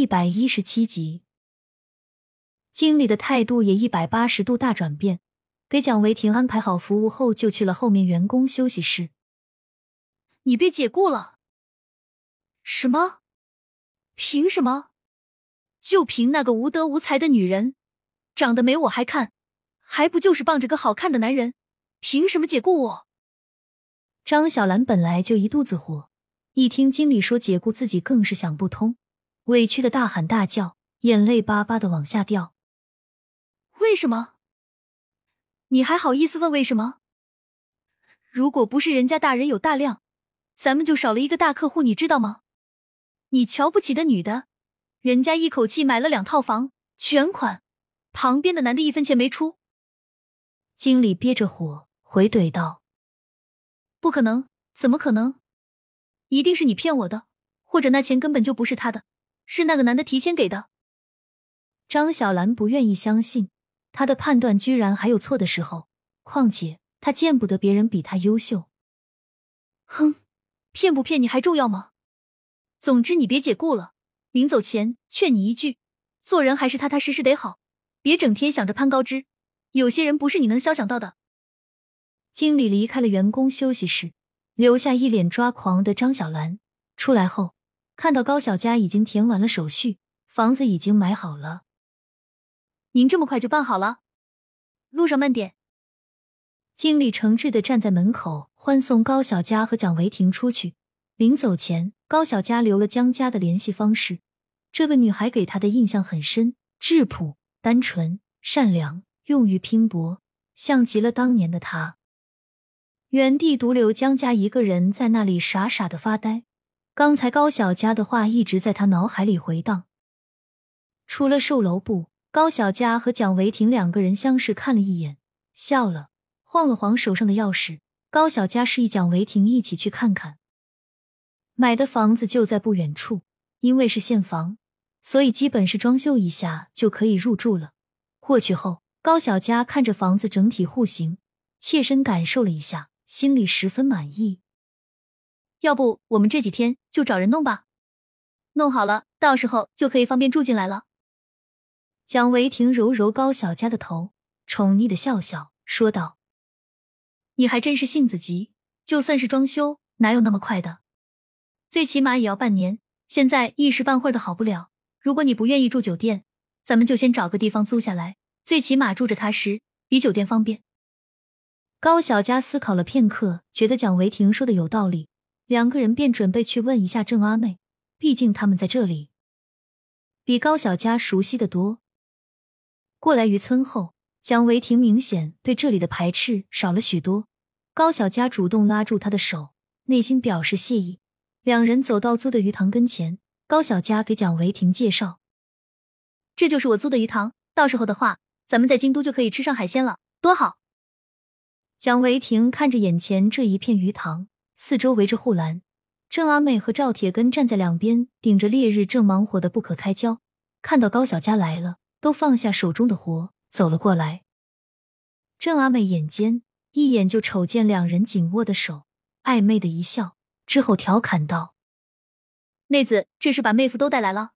一百一十七集，经理的态度也一百八十度大转变。给蒋维婷安排好服务后，就去了后面员工休息室。你被解雇了？什么？凭什么？就凭那个无德无才的女人，长得没我还看，还不就是傍着个好看的男人？凭什么解雇我？张小兰本来就一肚子火，一听经理说解雇自己，更是想不通，委屈的大喊大叫，眼泪巴巴的往下掉。为什么？你还好意思问为什么？如果不是人家大人有大量，咱们就少了一个大客户，你知道吗？你瞧不起的女的，人家一口气买了两套房，全款，旁边的男的一分钱没出。经理憋着火回怼道：“不可能，怎么可能？一定是你骗我的，或者那钱根本就不是他的，是那个男的提前给的。”张小兰不愿意相信。她的判断居然还有错的时候，况且她见不得别人比她优秀。哼，骗不骗你还重要吗？总之你别解雇了，临走前劝你一句，做人还是踏踏实实得好，别整天想着攀高枝。有些人不是你能消想到的。经理离开了员工休息室，留下一脸抓狂的张小兰。出来后，看到高小佳已经填完了手续，房子已经买好了。您这么快就办好了，路上慢点。经理诚挚的站在门口欢送高小佳和蒋维婷出去。临走前，高小佳留了江家的联系方式。这个女孩给他的印象很深，质朴、单纯、善良，勇于拼搏，像极了当年的他。原地独留江家一个人在那里傻傻的发呆。刚才高小佳的话一直在他脑海里回荡。除了售楼部。高小佳和蒋维婷两个人相视看了一眼，笑了，晃了晃手上的钥匙。高小佳示意蒋维婷一起去看看。买的房子就在不远处，因为是现房，所以基本是装修一下就可以入住了。过去后，高小佳看着房子整体户型，切身感受了一下，心里十分满意。要不我们这几天就找人弄吧，弄好了，到时候就可以方便住进来了。蒋维婷揉揉高小佳的头，宠溺的笑笑，说道：“你还真是性子急，就算是装修，哪有那么快的？最起码也要半年。现在一时半会儿的好不了。如果你不愿意住酒店，咱们就先找个地方租下来，最起码住着踏实，比酒店方便。”高小佳思考了片刻，觉得蒋维婷说的有道理，两个人便准备去问一下郑阿妹，毕竟他们在这里，比高小佳熟悉的多。过来渔村后，蒋维婷明显对这里的排斥少了许多。高小佳主动拉住他的手，内心表示谢意。两人走到租的鱼塘跟前，高小佳给蒋维婷介绍：“这就是我租的鱼塘，到时候的话，咱们在京都就可以吃上海鲜了，多好！”蒋维婷看着眼前这一片鱼塘，四周围着护栏，郑阿妹和赵铁根站在两边，顶着烈日，正忙活的不可开交。看到高小佳来了。都放下手中的活，走了过来。郑阿妹眼尖，一眼就瞅见两人紧握的手，暧昧的一笑，之后调侃道：“妹子，这是把妹夫都带来了。”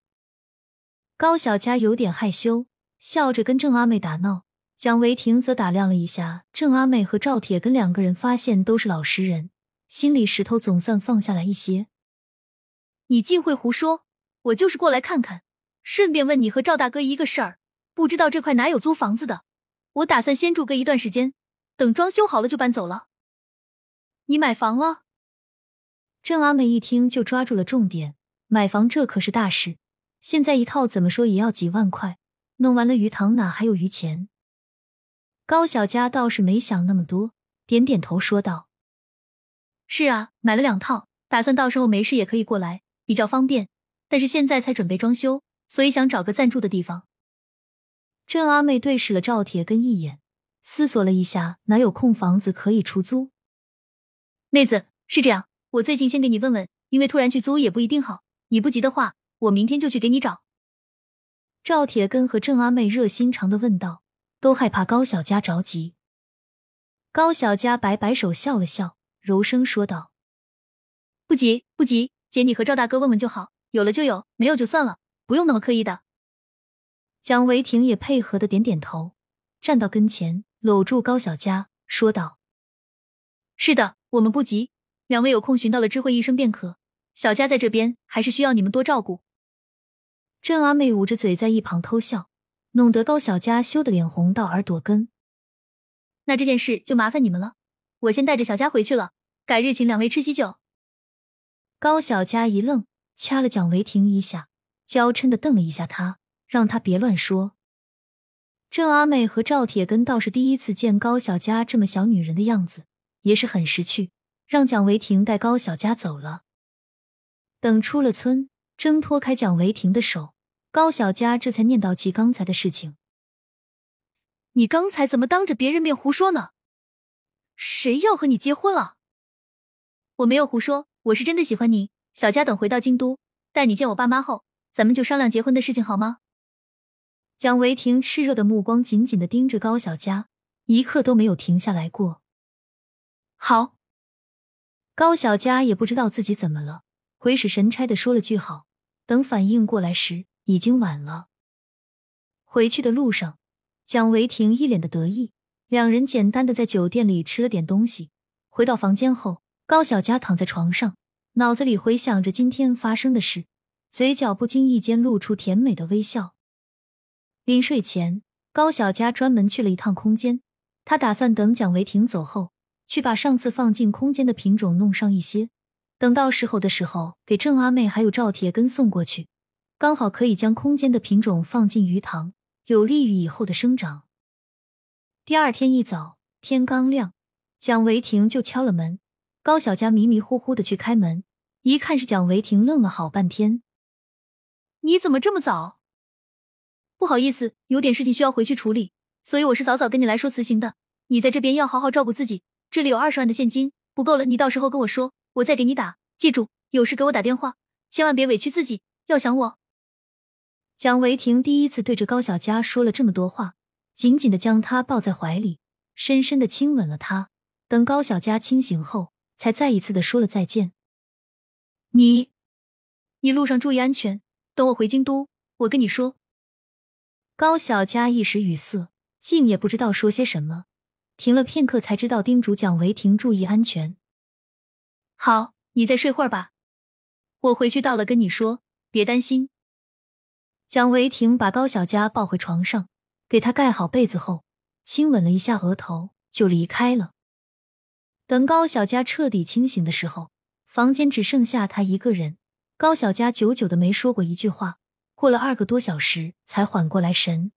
高小佳有点害羞，笑着跟郑阿妹打闹。蒋维婷则打量了一下郑阿妹和赵铁根两个人，发现都是老实人，心里石头总算放下来一些。你净会胡说，我就是过来看看。顺便问你和赵大哥一个事儿，不知道这块哪有租房子的？我打算先住个一段时间，等装修好了就搬走了。你买房了？郑阿美一听就抓住了重点，买房这可是大事，现在一套怎么说也要几万块，弄完了鱼塘哪还有余钱？高小佳倒是没想那么多，点点头说道：“是啊，买了两套，打算到时候没事也可以过来，比较方便。但是现在才准备装修。”所以想找个暂住的地方。郑阿妹对视了赵铁根一眼，思索了一下，哪有空房子可以出租？妹子是这样，我最近先给你问问，因为突然去租也不一定好。你不急的话，我明天就去给你找。赵铁根和郑阿妹热心肠的问道，都害怕高小佳着急。高小佳摆摆手，笑了笑，柔声说道：“不急不急，姐你和赵大哥问问就好，有了就有，没有就算了。不用那么刻意的。蒋维婷也配合的点点头，站到跟前，搂住高小佳，说道：“是的，我们不急，两位有空寻到了知会一声便可。小佳在这边，还是需要你们多照顾。”郑阿妹捂着嘴在一旁偷笑，弄得高小佳羞得脸红到耳朵根。那这件事就麻烦你们了，我先带着小佳回去了，改日请两位吃喜酒。高小佳一愣，掐了蒋维婷一下，娇嗔的瞪了一下他。让他别乱说。郑阿妹和赵铁根倒是第一次见高小佳这么小女人的样子，也是很识趣，让蒋维婷带高小佳走了。等出了村，挣脱开蒋维婷的手，高小佳这才念叨起刚才的事情：“你刚才怎么当着别人面胡说呢？谁要和你结婚了？我没有胡说，我是真的喜欢你。小佳，等回到京都，带你见我爸妈后，咱们就商量结婚的事情，好吗？”蒋维婷炽热的目光紧紧的盯着高小佳，一刻都没有停下来过。好，高小佳也不知道自己怎么了，鬼使神差的说了句好。等反应过来时，已经晚了。回去的路上，蒋维婷一脸的得意，两人简单的在酒店里吃了点东西。回到房间后，高小佳躺在床上，脑子里回想着今天发生的事，嘴角不经意间露出甜美的微笑。临睡前，高小佳专门去了一趟空间。他打算等蒋维婷走后，去把上次放进空间的品种弄上一些，等到时候的时候给郑阿妹还有赵铁根送过去，刚好可以将空间的品种放进鱼塘，有利于以后的生长。第二天一早，天刚亮，蒋维婷就敲了门。高小佳迷迷糊糊的去开门，一看是蒋维婷，愣了好半天：“你怎么这么早？”不好意思，有点事情需要回去处理，所以我是早早跟你来说辞行的。你在这边要好好照顾自己，这里有二十万的现金，不够了你到时候跟我说，我再给你打。记住，有事给我打电话，千万别委屈自己，要想我。蒋维婷第一次对着高小佳说了这么多话，紧紧的将她抱在怀里，深深的亲吻了她。等高小佳清醒后，才再一次的说了再见。你，你路上注意安全，等我回京都，我跟你说。高小佳一时语塞，竟也不知道说些什么，停了片刻，才知道叮嘱蒋维婷注意安全。好，你再睡会儿吧，我回去到了跟你说，别担心。蒋维婷把高小佳抱回床上，给她盖好被子后，亲吻了一下额头，就离开了。等高小佳彻底清醒的时候，房间只剩下她一个人。高小佳久久的没说过一句话。过了二个多小时，才缓过来神。